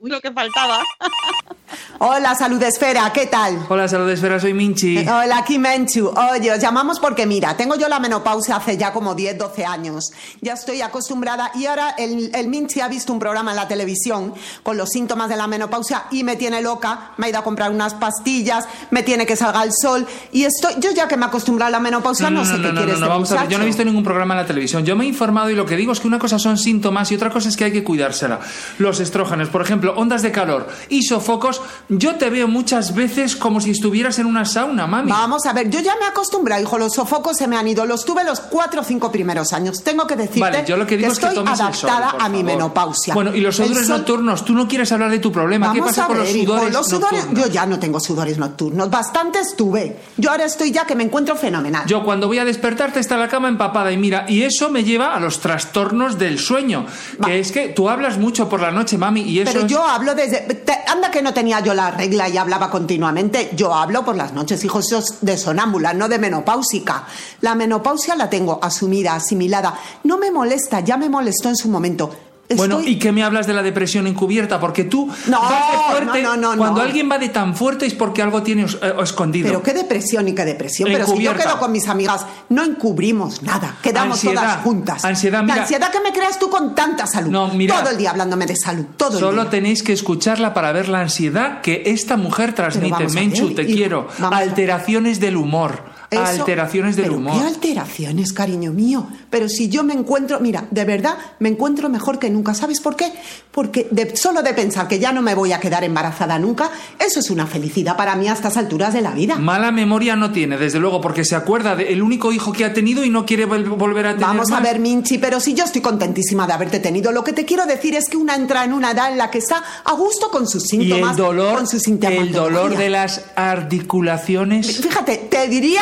Lo que faltaba. Hola, Salud Esfera, ¿qué tal? Hola, Salud Esfera, soy Minchi. Eh, Hola, aquí Menchu. Oye, os llamamos porque mira, tengo yo la menopausia hace ya como 10, 12 años. Ya estoy acostumbrada y ahora el, el Minchi ha visto un programa en la televisión con los síntomas de la menopausia y me tiene loca. Me ha ido a comprar unas pastillas, me tiene que salga el sol y estoy, yo ya que me he acostumbrado a la menopausia no, sé qué quiere este vamos a ver, yo no he visto ningún programa en la televisión. Yo me he informado y lo que digo es que una cosa son síntomas y otra cosa es que hay que cuidársela. Los estrógenos, por ejemplo, ondas de calor y sofocos, yo te veo muchas veces como si estuvieras en una sauna, mami. Vamos a ver, yo ya me he acostumbrado, hijo, los sofocos se me han ido, los tuve los cuatro o cinco primeros años. Tengo que decirte Vale, yo lo que digo es que estoy tomes el sol, adaptada a mi menopausia. Bueno, y los sudores sol- nocturnos, tú no quieres hablar de tu problema. ¿Qué pasa a con los hijo, sudores los sudores, nocturnos? yo ya no tengo sudores nocturnos, bastantes tuve. Yo ahora estoy ya que me encuentro fenomenal. Yo cuando voy a despertarte está la cama empapada y mira, y eso me lleva a los trastornos del sueño. Que es que tú hablas mucho por la noche, mami, y eso Pero es- yo hablo desde... anda que no tenía yo la regla y hablaba continuamente. Yo hablo por las noches, hijo, eso es de sonámbula, no de menopáusica. La menopausia la tengo asumida, asimilada. No me molesta, ya me molestó en su momento. Bueno, Estoy- ¿y qué me hablas de la depresión encubierta? Porque tú No, vas de fuerte. no, no, no, Cuando no. alguien va de tan fuerte es porque algo tiene eh, escondido. Pero qué depresión y qué depresión. Pero si yo Encubierta. quedo con mis amigas, no encubrimos nada. Quedamos Ansiedad, todas juntas. ansiedad, mira. La ansiedad que me creas tú con tanta salud. No, mira. Todo el día hablándome de salud. Todo el Solo día. tenéis que escucharla para ver la ansiedad que esta mujer transmite. Menchu, te y- quiero. Alteraciones del humor. Eso- alteraciones del ¿Pero humor. ¿Qué alteraciones, cariño mío? Pero si yo me encuentro, mira, de verdad me encuentro mejor que nunca. ¿Sabes por qué? Porque de- solo de pensar que ya no me voy a quedar embarazada nunca, eso es una felicidad para mí a estas alturas de la vida. Mala memoria no tiene, desde luego, porque se acuerda del único hijo que ha tenido y no quiere vol- volver a tener Vamos a ver, Minchi, pero si yo estoy contentísima de haberte tenido, lo que te quiero decir es que una entra en una edad en la que está a gusto con sus Y síntomas, el dolor, con sus el dolor de las articulaciones. Fíjate, te diría,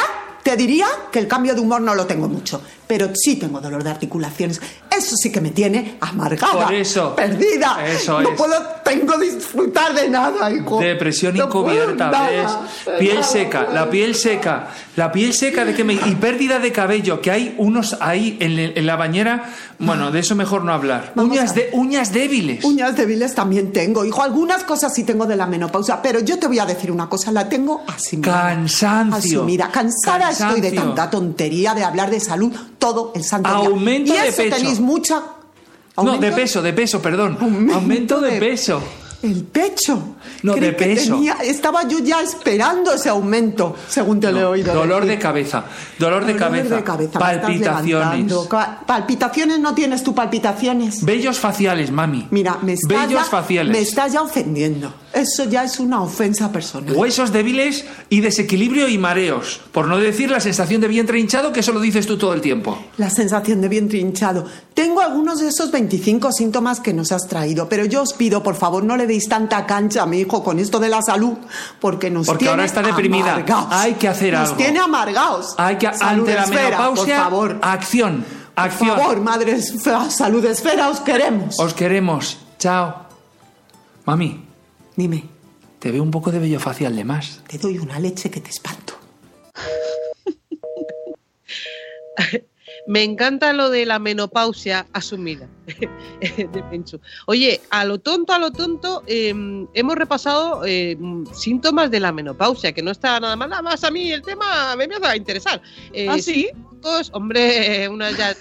te diría que el cambio de humor no lo tengo mucho, pero sí tengo dolor de articulaciones. Eso sí que me tiene amargada, Por eso. perdida. Eso no es. puedo, tengo disfrutar de nada, hijo. Depresión No encubierta, nada, ¿ves? Piel nada, seca, la piel seca, la piel seca de que me... Y pérdida de cabello, que hay unos ahí en, la bañera, bueno, de eso mejor no hablar. Uñas, de, uñas débiles. Uñas débiles también tengo, hijo. Algunas cosas sí tengo de la menopausia, pero yo te voy a decir una cosa, la tengo asimilada. Cansancio. Asumida. Cansada estoy de tanta tontería de hablar de salud todo el santo día. Aumento y de eso pecho. tenéis mucha... No, de peso, de peso, perdón. Aumento, de, peso. El pecho. No, Creí de peso. tenía- estaba yo ya esperando ese aumento, según te lo he oído. Dolor decir. de cabeza, dolor de Dolor cabeza, de cabeza, palpitaciones, Palpitaciones no tienes tú palpitaciones. vellos faciales, mami. Mira, me está, ya, faciales. me está ya ofendiendo. Eso ya es una ofensa personal. Huesos débiles y desequilibrio y mareos. Por no decir la sensación de vientre hinchado, que eso lo dices tú todo el tiempo. La sensación de vientre hinchado. Tengo algunos de esos 25 síntomas que nos has traído, pero yo os pido, por favor, no le deis tanta cancha a mi hijo con esto de la salud, porque nos Porque tiene ahora está deprimida. amargaos. Hay que hacer nos algo. tiene amargaos. Hay que, Salud ante la esfera, menopausia, por favor. acción, acción. Por favor, madre esfera, salud esfera, os queremos. Os queremos. Chao. Mami. Dime. Te veo un poco de vello facial de más. Te doy una leche que te espanto. Me encanta lo de la menopausia asumida de. Oye, a lo tonto, a lo tonto, eh, hemos repasado eh, síntomas de la menopausia, que no está nada mal. Nada más a mí el tema me empieza a interesar. Eh, ¿Ah, sí? sofocos, hombre, una ya.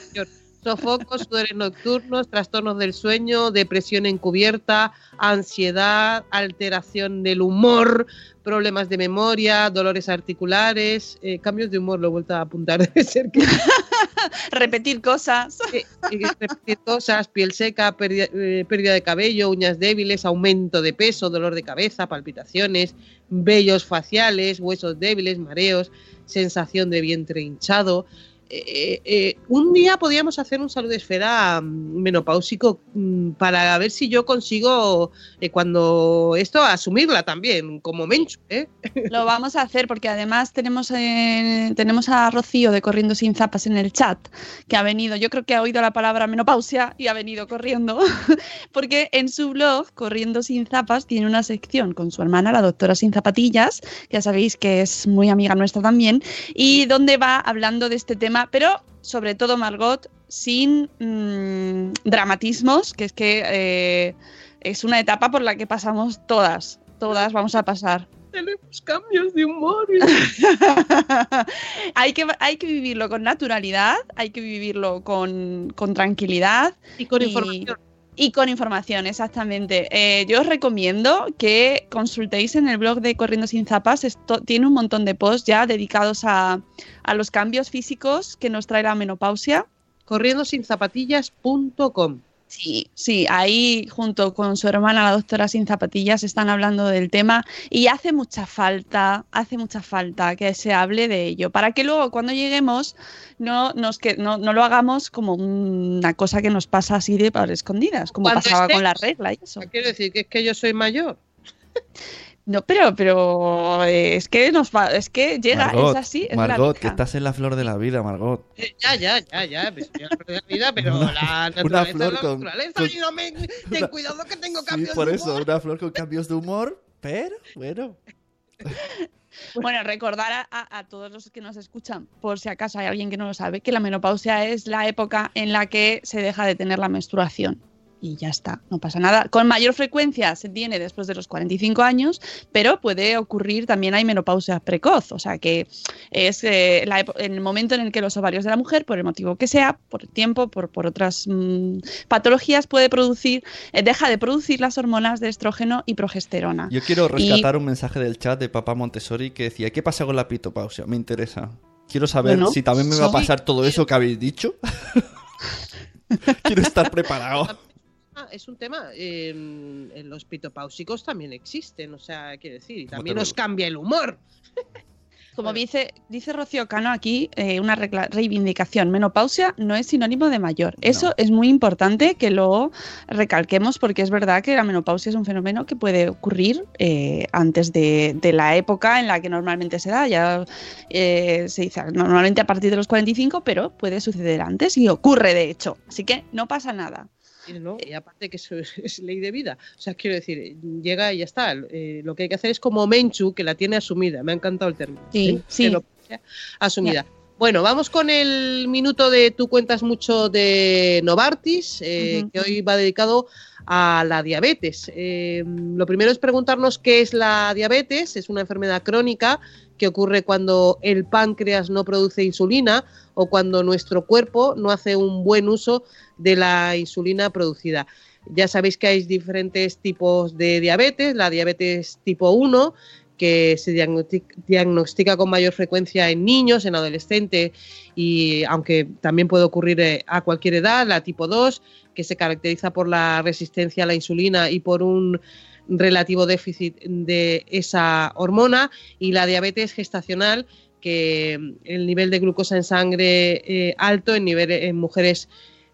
Sofocos, sudores nocturnos, trastornos del sueño, depresión encubierta, ansiedad, alteración del humor, problemas de memoria, dolores articulares, eh, cambios de humor, lo he vuelto a apuntar, debe ser que Repetir cosas. eh, eh, repetir cosas, piel seca, pérdida, eh, pérdida de cabello, uñas débiles, aumento de peso, dolor de cabeza, palpitaciones, vellos faciales, huesos débiles, mareos, sensación de vientre hinchado. Eh, eh, un día podríamos hacer un salud esfera mm, menopáusico mm, para ver si yo consigo eh, cuando esto asumirla también como menchu, ¿eh? Lo vamos a hacer porque además tenemos, tenemos a Rocío de Corriendo Sin Zapas en el chat, que ha venido, yo creo que ha oído la palabra menopausia y ha venido corriendo, porque en su blog, Corriendo Sin Zapas, tiene una sección con su hermana, la doctora Sin Zapatillas, que ya sabéis que es muy amiga nuestra también, y donde va hablando de este tema, pero sobre todo Margot, sin mm, dramatismos, que es que eh, es una etapa por la que pasamos todas, todas vamos a pasar. Tenemos cambios de humor. hay, que, hay que vivirlo con naturalidad, hay que vivirlo con, con tranquilidad. Y con información. Y con información, exactamente. Eh, yo os recomiendo que consultéis en el blog de Corriendo Sin Zapas. Esto, tiene un montón de posts ya dedicados a, a los cambios físicos que nos trae la menopausia. Corriendosinzapatillas.com Sí, sí, ahí junto con su hermana, la doctora Sin Zapatillas, están hablando del tema y hace mucha falta, hace mucha falta que se hable de ello, para que luego cuando lleguemos no, nos que, no, no lo hagamos como una cosa que nos pasa así de por escondidas, como Cuando pasaba con la regla y eso. Quiero decir que es que yo soy mayor. No, pero, pero eh, es que nos va, es que llega, Margot, es así, es Margot, la que estás en la flor de la vida, Margot. Eh, Ya, ya, ya, ya. pues, ya lo de la vida, pero Una- la una naturaleza flor es la con- naturaleza con- y no me. Ten cuidado que tengo Sí, cambios por de eso, humor. una flor con cambios de humor, pero bueno. Bueno, recordar a, a- a todos los que nos escuchan, por si acaso hay alguien que no lo sabe, que la menopausia es la época en la que se deja de tener la menstruación. Y ya está, no pasa nada. Con mayor frecuencia se tiene después de los 45 años, pero puede ocurrir también hay menopausia precoz, o sea que es eh, la epo- en el momento en el que los ovarios de la mujer, por el motivo que sea, por tiempo, por, por otras mm, patologías, puede producir, eh, deja de producir las hormonas de estrógeno y progesterona. Yo quiero Y- rescatar un mensaje del chat de papá Montessori que decía, ¿qué pasa con la pitopausia? Me interesa. Quiero saber Bueno, si también me va a pasar todo eso que habéis dicho. quiero estar preparado. Es un tema. eh, en los pitopáusicos también existen, o sea, quiere decir, y ¿Cómo también nos cambia el humor. Como dice, dice Rocío Cano aquí, eh, una regla- reivindicación, menopausia no es sinónimo de mayor. Eso es muy importante que lo recalquemos porque es verdad que la menopausia es un fenómeno que puede ocurrir eh, antes de, de la época en la que normalmente se da. Ya eh, se dice normalmente a partir de los 45, pero puede suceder antes y ocurre de hecho. Así que no pasa nada. Y, no, y aparte que eso es, ley de vida. O sea, quiero decir, llega y ya está. Eh, lo que hay que hacer es como Menchu, que la tiene asumida. Me ha encantado el término. Sí, ¿eh? sí. Asumida. Bueno, vamos con el minuto de Tú cuentas mucho de Novartis, eh, que hoy va dedicado a la diabetes. Eh, lo primero es preguntarnos qué es la diabetes. Es una enfermedad crónica que ocurre cuando el páncreas no produce insulina o cuando nuestro cuerpo no hace un buen uso de la insulina producida. Ya sabéis que hay diferentes tipos de diabetes, la diabetes tipo 1, que se diagnosti- diagnostica con mayor frecuencia en niños, en adolescentes, y aunque también puede ocurrir eh, a cualquier edad, la tipo 2, que se caracteriza por la resistencia a la insulina y por un relativo déficit de esa hormona, y la diabetes gestacional, que mm, el nivel de glucosa en sangre eh, alto en, nivel, en mujeres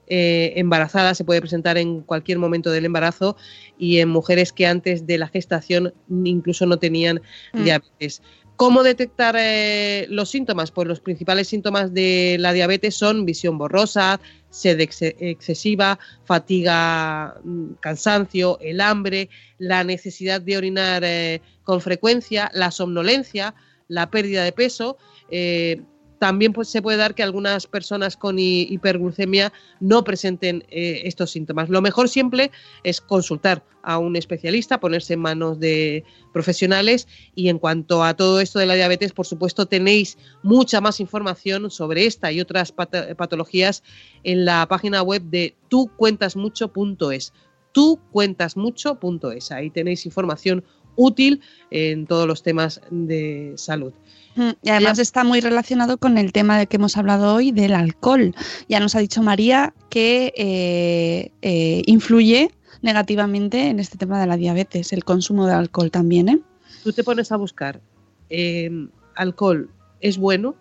eh, embarazadas se puede presentar en cualquier momento del embarazo y en mujeres que antes de la gestación incluso no tenían Mm. diabetes. ¿Cómo detectar eh, los síntomas? Pues los principales síntomas de la diabetes son visión borrosa, sed ex- excesiva, fatiga, mm, cansancio, el hambre, la necesidad de orinar eh, con frecuencia, la somnolencia, la pérdida de peso. eh, también pues, se puede dar que algunas personas con hi- hiperglucemia no presenten eh, estos síntomas. Lo mejor siempre es consultar a un especialista, ponerse en manos de profesionales y en cuanto a todo esto de la diabetes, por supuesto, tenéis mucha más información sobre esta y otras patologías en la página web de tucuentasmucho.es. Tucuentasmucho.es. Ahí tenéis información útil en todos los temas de salud. Mm, Y además está muy relacionado con el tema de que hemos hablado hoy del alcohol. Ya nos ha dicho María que eh, eh, influye negativamente en este tema de la diabetes, el consumo de alcohol también, ¿eh? Tú te pones a buscar eh, alcohol es bueno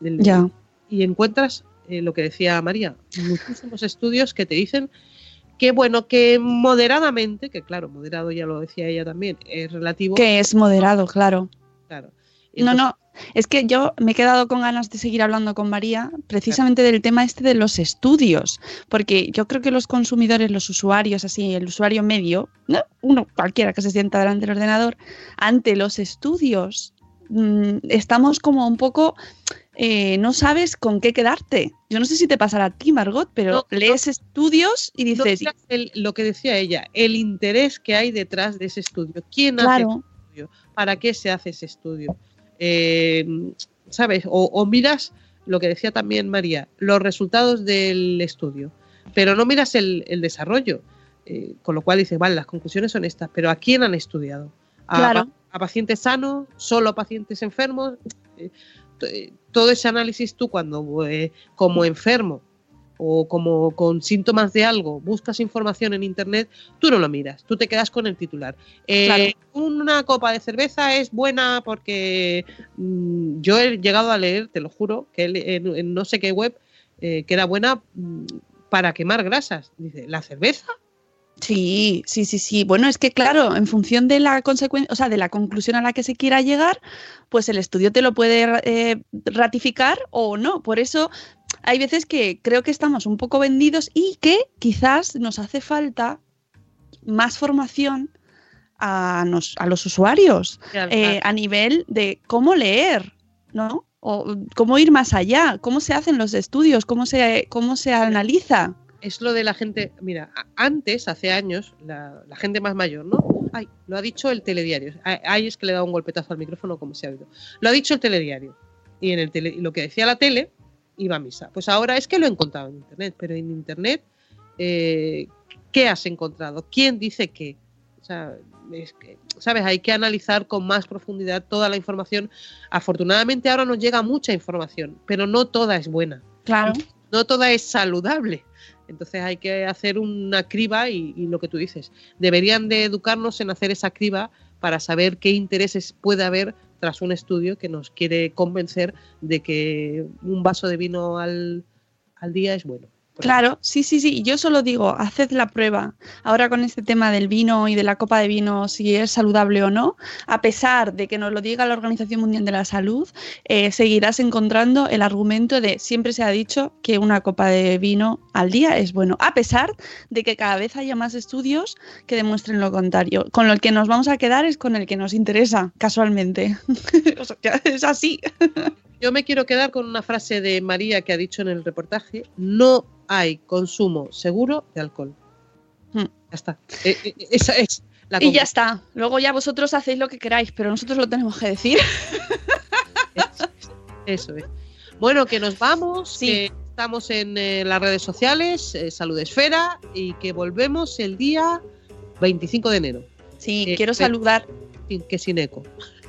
Ya. y encuentras lo que decía María, muchísimos estudios que te dicen que bueno, que moderadamente, que claro, moderado ya lo decía ella también, es relativo. Que es moderado, claro. Claro. No, no, es que yo me he quedado con ganas de seguir hablando con María precisamente del tema este de los estudios, porque yo creo que los consumidores, los usuarios, así, el usuario medio, ¿no? uno cualquiera que se sienta delante del ordenador, ante los estudios, mm, estamos como un poco, eh, no sabes con qué quedarte. Yo no sé si te pasará a ti, Margot, pero No, lees estudios y dices, el- lo que decía ella, el interés que hay detrás de ese estudio. ¿Quién hace ese estudio? ¿Para qué se hace ese estudio? Eh, ¿Sabes? O, o miras lo que decía también María, los resultados del estudio, pero no miras el, el desarrollo. Eh, con lo cual dices, vale, las conclusiones son estas, pero ¿a quién han estudiado? ¿A, Claro. a pacientes sanos? ¿Solo a pacientes enfermos? Eh, todo ese análisis tú cuando eh, como enfermo o como con síntomas de algo buscas información en internet, tú no lo miras, tú te quedas con el titular. Eh, Claro. Una copa de cerveza es buena porque mm, yo he llegado a leer, te lo juro, que en no sé qué web, eh, que era buena mm, para quemar grasas. Dice, ¿la cerveza? Sí, sí, sí, sí. Bueno, es que claro, en función de la consecuencia, o sea, de la conclusión a la que se quiera llegar, pues el estudio te lo puede eh, ratificar o no. Por eso hay veces que creo que estamos un poco vendidos y que quizás nos hace falta más formación a, nos- a los usuarios Claro, eh, claro. a nivel de cómo leer, ¿no? O cómo ir más allá, cómo se hacen los estudios, cómo se, cómo se analiza. Es lo de la gente, mira, antes, hace años, la, la gente más mayor, ¿no? Ay, lo ha dicho el telediario. Ay, es que le he dado un golpetazo al micrófono como se ha oído. Lo ha dicho el telediario. Y en el tele, lo que decía la tele iba a misa. Pues ahora es que lo he encontrado en internet, pero en internet, eh, ¿qué has encontrado? ¿Quién dice qué? O sea, es que, ¿sabes? Hay que analizar con más profundidad toda la información. Afortunadamente ahora nos llega mucha información, pero no toda es buena Claro. no toda es saludable. Entonces hay que hacer una criba y, lo que tú dices, deberían de educarnos en hacer esa criba para saber qué intereses puede haber tras un estudio que nos quiere convencer de que un vaso de vino al, al día es bueno. Claro, sí, sí, sí. Yo solo digo, haced la prueba. Ahora con este tema del vino y de la copa de vino, si es saludable o no, a pesar de que nos lo diga la Organización Mundial de la Salud, eh, seguirás encontrando el argumento de siempre se ha dicho que una copa de vino al día es bueno, a pesar de que cada vez haya más estudios que demuestren lo contrario. Con lo que nos vamos a quedar es con el que nos interesa, casualmente. O sea, es así. Yo me quiero quedar con una frase de María que ha dicho en el reportaje, no hay consumo seguro de alcohol. Hmm. Ya está. Eh, eh, esa es la Y ya está. Luego ya vosotros hacéis lo que queráis, pero nosotros lo tenemos que decir. Eso es. Bueno, que nos vamos, que estamos en eh, las redes sociales, eh, Salud Esfera, y que volvemos el día 25 de enero. Sí, quiero saludar. Que sin eco.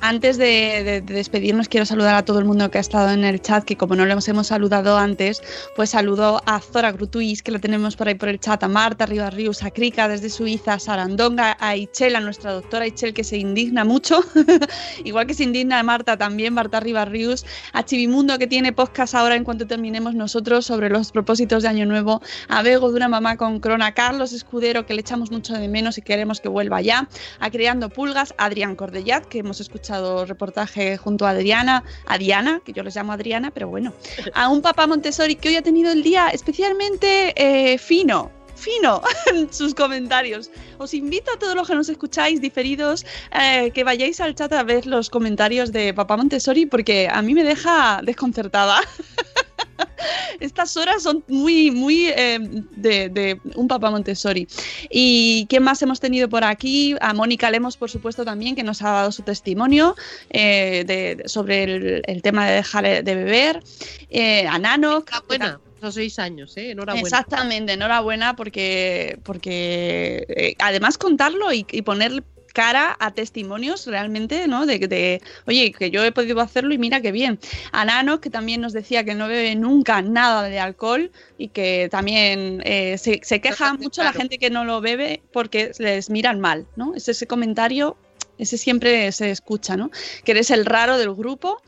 Antes de, de- de despedirnos, quiero saludar a todo el mundo que ha estado en el chat, que como no les hemos saludado antes, pues saludo a Zora Grutuis, que la tenemos por ahí por el chat, a Marta Ribarrius, a Krika desde Suiza, a Sarandonga, a Ichel, a nuestra doctora Ichel, que se indigna mucho, igual que se indigna Marta también, Marta Ribarrius, a Chivimundo, que tiene podcast ahora en cuanto terminemos nosotros sobre los propósitos de Año Nuevo, a Bego de una mamá con crona, a Carlos Escudero, que le echamos mucho de menos y queremos que vuelva ya, a Creando Pulgas, a Adrián Cordellat, que hemos escuchado reportaje junto a Adriana, a Diana, que yo les llamo Adriana, pero bueno, a un papá Montessori que hoy ha tenido el día especialmente eh, fino. Fino en sus comentarios. Os invito a todos los que nos escucháis diferidos eh, que vayáis al chat a ver los comentarios de Papá Montessori porque a mí me deja desconcertada. Estas horas son muy, muy eh, de, de, un papá Montessori. ¿Y quién más hemos tenido por aquí? A Mónica Lemos, por supuesto, también, que nos ha dado su testimonio eh, de, sobre el, el, tema de dejar de beber. Eh, a Nano. Buena. Seis años, ¿eh? Enhorabuena. Exactamente, enhorabuena porque, porque eh, además contarlo y, y poner cara a testimonios realmente, ¿no? De, de, oye, que yo he podido hacerlo y mira qué bien. A Nano, que también nos decía que no bebe nunca nada de alcohol y que también eh, se, se, queja mucho claro. la gente que no lo bebe porque les miran mal, ¿no? Es ese comentario ese siempre se escucha, ¿no? Que eres el raro del grupo.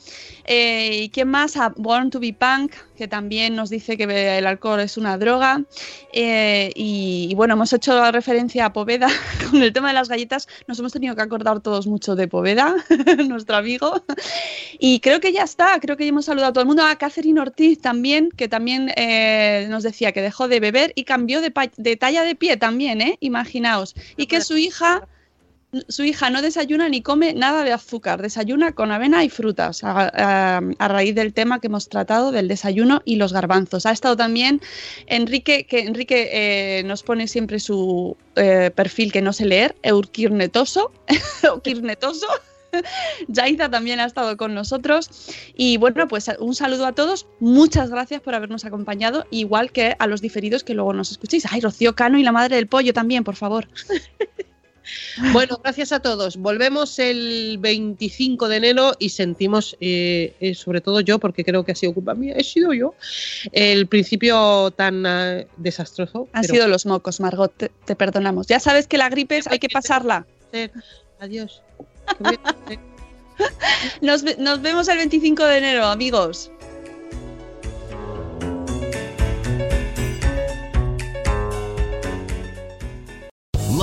Eh, ¿Y quién más? A Born to be Punk, que también nos dice que el alcohol es una droga. Eh, y, y, bueno, hemos hecho referencia a Poveda con el tema de las galletas. Nos hemos tenido que acordar todos mucho de Poveda, nuestro amigo. Y creo que ya está, creo que ya hemos saludado a todo el mundo. A Catherine Ortiz también, que también eh, nos decía que dejó de beber y cambió de, de talla de pie también, ¿eh? Imaginaos. Y que su hija su hija no desayuna ni come nada de azúcar, desayuna con avena y frutas, a, raíz del tema que hemos tratado del desayuno y los garbanzos. Ha estado también Enrique, que Enrique eh, nos pone siempre su eh, perfil que no sé leer, Eurkirnetoso, o Kirnetoso. Yaida también ha estado con nosotros. Y bueno, pues un saludo a todos. Muchas gracias por habernos acompañado, igual que a los diferidos que luego nos escuchéis. Ay, Rocío Cano y la madre del pollo también, por favor. Bueno, gracias a todos. Volvemos el 25 de enero y sentimos, eh, eh, sobre todo yo, porque creo que ha sido culpa mía, he sido yo, el principio tan uh, desastroso. Han pero... sido los mocos, Margot, te, te, perdonamos. Ya sabes que la gripe es, hay que pasarla. Adiós. nos, nos vemos el 25 de enero, amigos.